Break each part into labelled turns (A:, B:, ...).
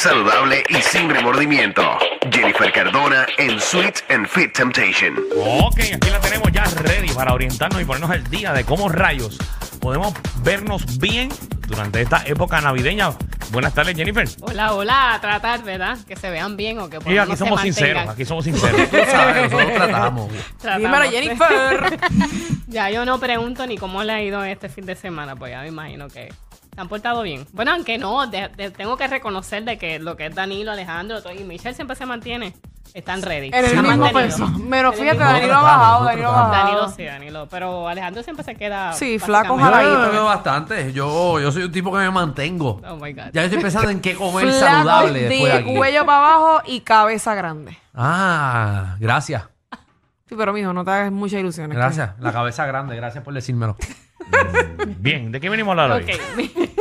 A: saludable y sin remordimiento. Jennifer Cardona en Sweet and Fit Temptation.
B: Ok, aquí la tenemos ya ready para orientarnos y ponernos al día de cómo rayos podemos vernos bien durante esta época navideña. Buenas tardes, Jennifer.
C: Hola, hola, a tratar, ¿verdad? Que se vean bien o que por
B: Y aquí somos sinceros, aquí somos sinceros.
D: Tú sabes, nosotros tratamos.
C: Tratamos.
E: Dímelo, Jennifer.
C: Ya yo no pregunto ni cómo le ha ido este fin de semana, pues ya me imagino que se han portado bien. Bueno, aunque no, de- de- tengo que reconocer de que lo que es Danilo, Alejandro todo- y Michelle siempre se mantiene. Están ready.
E: En el mismo peso. Menos fíjate, Danilo ha bajado, Danilo ha bajado.
C: Danilo sí, Danilo. Pero Alejandro siempre se queda.
E: Sí, flaco,
D: Yo me veo bastante. Yo, yo soy un tipo que me mantengo.
C: Oh my God.
D: Ya yo estoy pensando en qué comer saludable después de
E: de
D: aquí.
E: cuello para abajo y cabeza grande.
D: Ah, gracias.
E: Sí, pero mijo, no te hagas muchas ilusiones.
D: Gracias. La cabeza grande, gracias por decírmelo.
B: bien, ¿de qué venimos a hablar hoy?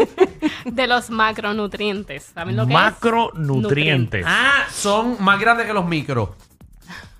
C: de los macronutrientes. ¿Saben lo que es?
B: Macronutrientes.
D: Ah, son más grandes que los micros.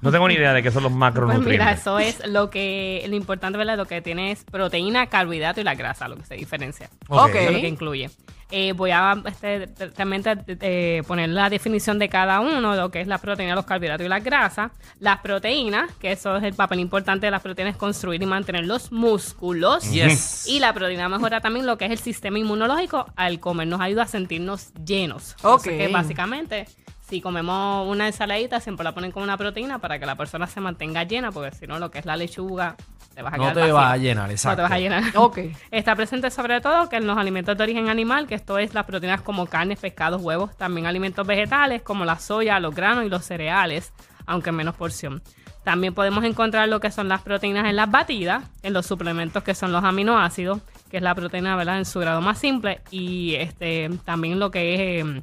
B: No tengo ni idea de qué son los
C: Pues mira,
B: macronutrientes.
C: eso es lo que lo importante, ¿verdad? Lo que tiene es proteína, carbohidrato y la grasa, lo que se diferencia.
E: Ok.
C: Eso es lo que incluye. Eh, voy a este, realmente eh, poner la definición de cada uno, lo que es la proteína, los carbohidratos y la grasa. Las proteínas, que eso es el papel importante de las proteínas, es construir y mantener los músculos.
D: Yes.
C: Y la proteína mejora también lo que es el sistema inmunológico al comer, nos ayuda a sentirnos llenos.
E: Ok.
C: Que básicamente, si comemos una ensaladita, siempre la ponen con una proteína para que la persona se mantenga llena, porque si no, lo que es la lechuga, te vas a
D: No
C: quedar
D: te
C: vacío.
D: vas a llenar,
C: No
D: exacto.
C: te vas a llenar.
E: Ok.
C: Está presente sobre todo que en los alimentos de origen animal, que esto es las proteínas como carnes, pescados, huevos, también alimentos vegetales como la soya, los granos y los cereales, aunque en menos porción. También podemos encontrar lo que son las proteínas en las batidas, en los suplementos que son los aminoácidos, que es la proteína ¿verdad? en su grado más simple, y este también lo que es eh,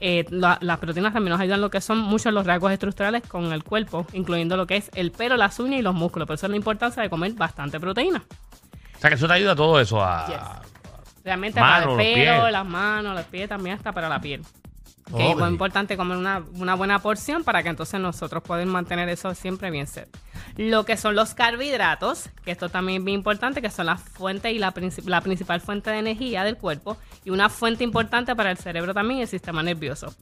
C: eh, la- las proteínas también nos ayudan en lo que son muchos los rasgos estructurales con el cuerpo, incluyendo lo que es el pelo, las uñas y los músculos. Por eso es la importancia de comer bastante proteína.
B: O sea, que eso te ayuda a todo eso a...
C: Yes. Realmente para el pelo, las manos, los pies, también hasta para la piel. Que es muy importante comer una, una buena porción para que entonces nosotros podamos mantener eso siempre bien set. Lo que son los carbohidratos, que esto también es bien importante, que son la fuente y la, princip- la principal fuente de energía del cuerpo y una fuente importante para el cerebro también y el sistema nervioso.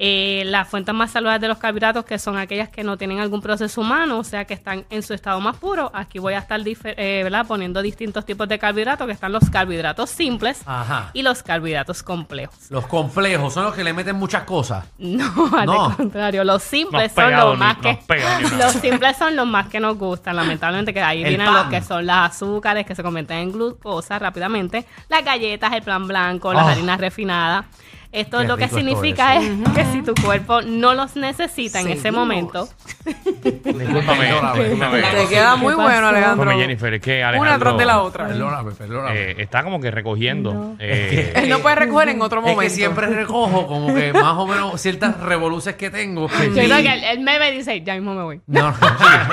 C: Eh, las fuentes más saludables de los carbohidratos, que son aquellas que no tienen algún proceso humano, o sea, que están en su estado más puro. Aquí voy a estar eh, ¿verdad? poniendo distintos tipos de carbohidratos, que están los carbohidratos simples
D: Ajá.
C: y los carbohidratos complejos.
D: Los complejos son los que le meten muchas cosas.
C: No, al
D: No.
C: contrario, los simples son los
B: ni-
C: más
B: no
C: que los simples son los más que nos gustan, lamentablemente que ahí
D: El
C: vienen
D: pan.
C: los que son las azúcares que se convierten en glucosa rápidamente, las galletas, el plan blanco, las
D: Oh.
C: harinas refinadas. Esto
D: Qué
C: lo que
D: es
C: significa es que si tu cuerpo no los necesita en ese momento,
B: Discúlpame.
E: Te queda muy
C: ¿Qué
E: bueno? Alejandro.
B: Discúlpame, Jennifer, es que Alejandro...
E: Una tras de la otra.
D: Perdóname, perdóname.
B: eh, está como que recogiendo. eh,
E: Él no puede recoger en otro
D: es
E: momento.
D: que siempre recojo como que más o menos ciertas revoluciones que tengo.
C: yo creo que él, él me ve y dice, ya mismo me voy.
D: No, no,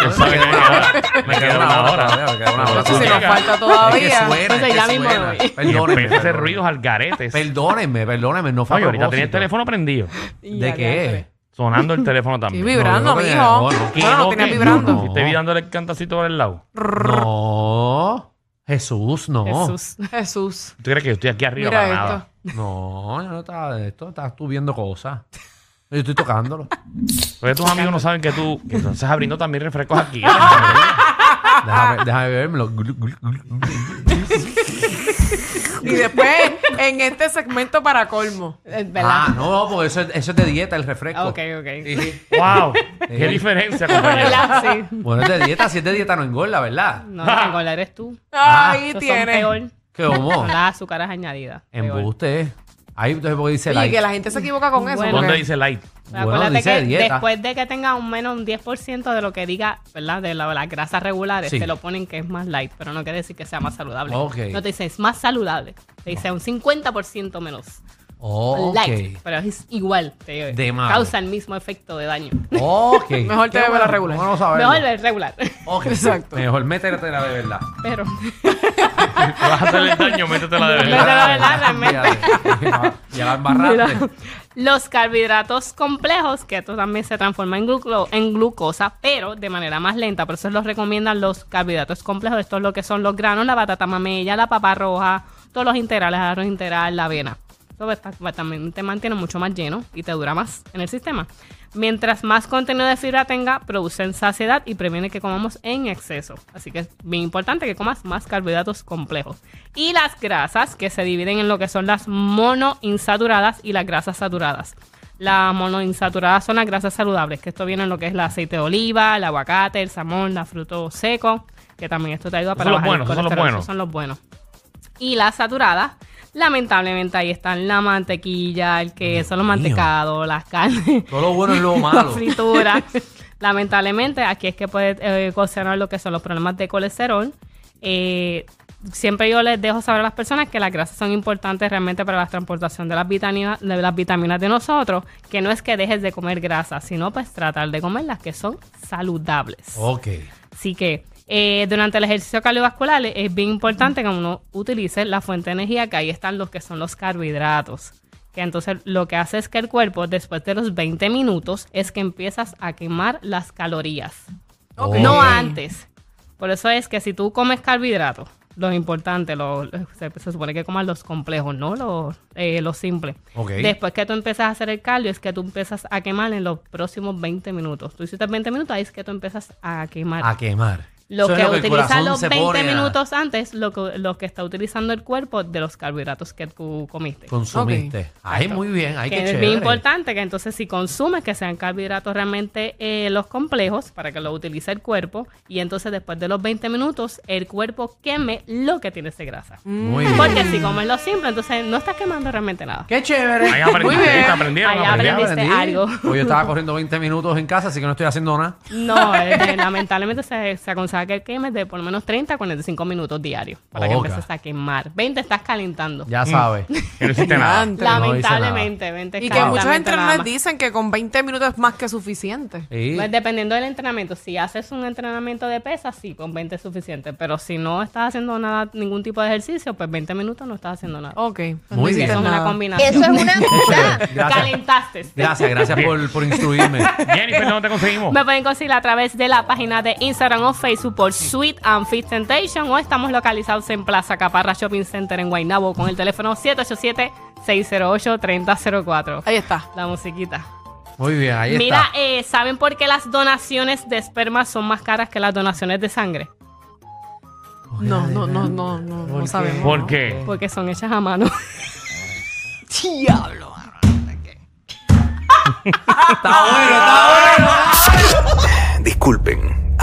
B: Él sabe que me queda- me queda una hora.
D: Me queda una hora.
E: Si nos falta
D: Es que
E: todavía.
D: suena,
C: Entonces,
D: es que
C: ya mismo
D: suena.
C: voy.
D: Perdónenme.
B: al garetes.
D: Perdónenme, perdónenme, no fue
B: ahorita tenía el teléfono prendido.
D: ¿De qué?
B: Sonando el teléfono
E: Sí,
B: también.
E: vibrando,
D: No, yo
E: mijo.
D: no, no.
B: ¿Qué?
E: vibrando.
D: No.
B: Si estoy dándole el cantacito por el lado.
D: No. Jesús, no.
C: Jesús.
E: Jesús.
B: ¿Tú crees que yo estoy aquí arriba
E: Mira
B: para
E: esto.
B: nada?
D: No, yo no estaba de esto, estás tú viendo cosas. Yo estoy tocándolo.
B: Porque tus amigos no saben que tú que estás abriendo también refrescos aquí.
D: Déjame, déjame bebérmelo.
E: Y después, en este segmento para colmo.
C: Es verdad.
D: Ah, no, porque eso, es- eso es de dieta, el refresco.
C: Ah, ok, ok.
D: Sí.
B: ¡Wow! ¡Qué diferencia, compañero!
C: ¿Verdad? Sí.
D: Bueno, es de dieta, si es de dieta no engorda, ¿verdad?
C: No, la engordar eres tú.
E: Ahí
C: Esos son
E: tiene.
C: peor.
D: ¿Qué cómo?
C: Son las azúcares añadidas. Peor.
D: Embuste. Ahí entonces porque dice
E: Oye,
D: like.
E: que la gente se equivoca con eso.
C: Bueno.
E: porque-
B: ¿Dónde dice light?
D: Bueno,
C: Acuérdate
D: dice
C: que
D: dieta.
C: después de que tenga un menos un 10% de lo que diga, ¿verdad? De la- las grasas regulares,
D: Sí.
C: te lo ponen que es más light, pero no quiere decir que sea más saludable.
D: Ok.
C: No te dice es más saludable, te dice un 50% menos
D: Oh,
C: light, pero es igual, te
D: De
C: causa el mismo efecto de daño.
D: Ok.
E: Mejor te bebe la regular.
D: bueno saberlo.
C: Mejor el regular,
D: Ok.
E: Exacto.
D: Mejor métetela de verdad.
C: pero
B: Te vas a hacer el daño, métetela de
C: Métetela
B: verdad.
C: de verdad, realmente.
D: Ya la embarraste.
C: Mira, los carbohidratos complejos, que esto también se transforma en, en glucosa, pero de manera más lenta. Por eso los recomiendan los carbohidratos complejos. Esto es lo que son los granos, la batata mamella, la papa roja, todos los integrales, arroz integral, la avena. También te mantiene mucho más lleno y te dura más en el sistema. Mientras más contenido de fibra tenga, producen saciedad y previene que comamos en exceso. Así que es bien importante que comas más carbohidratos complejos. Y las grasas, que se dividen en lo que son las monoinsaturadas y las grasas saturadas. Las monoinsaturadas son las grasas saludables, que esto viene en lo que es el aceite de oliva, el aguacate, el salmón, la fruto seco, que también esto te ayuda para
B: son los
C: bajar el
B: buenos, son los buenos.
C: Son los buenos. Y las saturadas, lamentablemente ahí están la mantequilla, el queso, los mantecados, las carnes,
D: Todo lo bueno es lo
C: la
D: malo.
C: fritura. lamentablemente aquí es que puede eh, ocasionar lo que son los problemas de colesterol. Eh, siempre yo les dejo saber a las personas que las grasas son importantes realmente para la transportación de las vitaminas de las vitaminas de nosotros, que no es que dejes de comer grasas, sino pues tratar de comer las que son saludables.
D: Ok.
C: Así que eh, durante el ejercicio cardiovascular es bien importante que uno utilice la fuente de energía, que ahí están los que son los carbohidratos. Que entonces lo que hace es que el cuerpo, después de los 20 minutos, es que empiezas a quemar las calorías.
D: Ok.
C: No antes. Por eso es que si tú comes carbohidratos, lo importante, lo, se, se supone que comas los complejos, no los, eh, los simples. Después que tú empiezas a hacer el cardio, es que tú empiezas a quemar en los próximos 20 minutos. Tú hiciste 20 minutos, ahí es que tú empiezas a quemar.
D: A quemar.
C: Lo
D: Eso
C: que utiliza los
D: se
C: 20
D: pone a
C: minutos antes, lo que, lo que está utilizando el cuerpo de los carbohidratos que tú comiste.
D: Consumiste. Ay,
C: Exacto.
D: muy bien. Ay,
C: que
D: qué
C: es bien importante que entonces si consumes que sean carbohidratos realmente eh, los complejos para que lo utilice el cuerpo y entonces después de los 20 minutos el cuerpo queme lo que tiene de grasa.
D: Muy bien.
C: Porque si comes lo simple, entonces no estás quemando realmente nada.
D: Qué chévere.
B: Ahí aprendí,
E: Muy bien.
B: aprendieron,
C: Ahí
B: aprendieron.
C: aprendiste algo.
D: Hoy yo estaba corriendo 20 minutos en casa, así que no estoy haciendo nada.
C: No, eh, lamentablemente se, se aconseja que quemes de por lo menos 30 a 45 minutos diarios para que
D: Oca.
C: empieces a quemar. 20 estás calentando.
D: Ya sabes.
B: Que no hiciste nada.
C: Lamentablemente, 20
E: Y que muchos entrenadores dicen que con 20 minutos es más que suficiente.
D: Sí.
C: Pues dependiendo del entrenamiento, si haces un entrenamiento de pesas, sí, con 20 es suficiente. Pero si no estás haciendo nada, ningún tipo de ejercicio, pues 20 minutos no estás haciendo nada.
E: Ok.
D: Muy bien.
C: Eso es una combinación.
F: Eso es una cosa.
C: Calentaste.
D: Gracias, gracias por, por instruirme.
B: Jennifer, ¿dónde te conseguimos?
C: Me pueden conseguir a través de la página de Instagram o Facebook por Sweet and Fit Temptation o estamos localizados en Plaza Caparra Shopping Center en Guaynabo con el teléfono 787-608-3004.
E: Ahí está.
C: La musiquita.
D: Muy bien, ahí
C: Mira,
D: está.
C: eh, ¿saben por qué las donaciones de esperma son más caras que las donaciones de sangre?
E: No, no, no, no, no, no sabemos.
B: ¿Por qué?
C: Porque son hechas a mano.
E: Diablo.
D: Está bueno, está bueno.
G: Disculpen,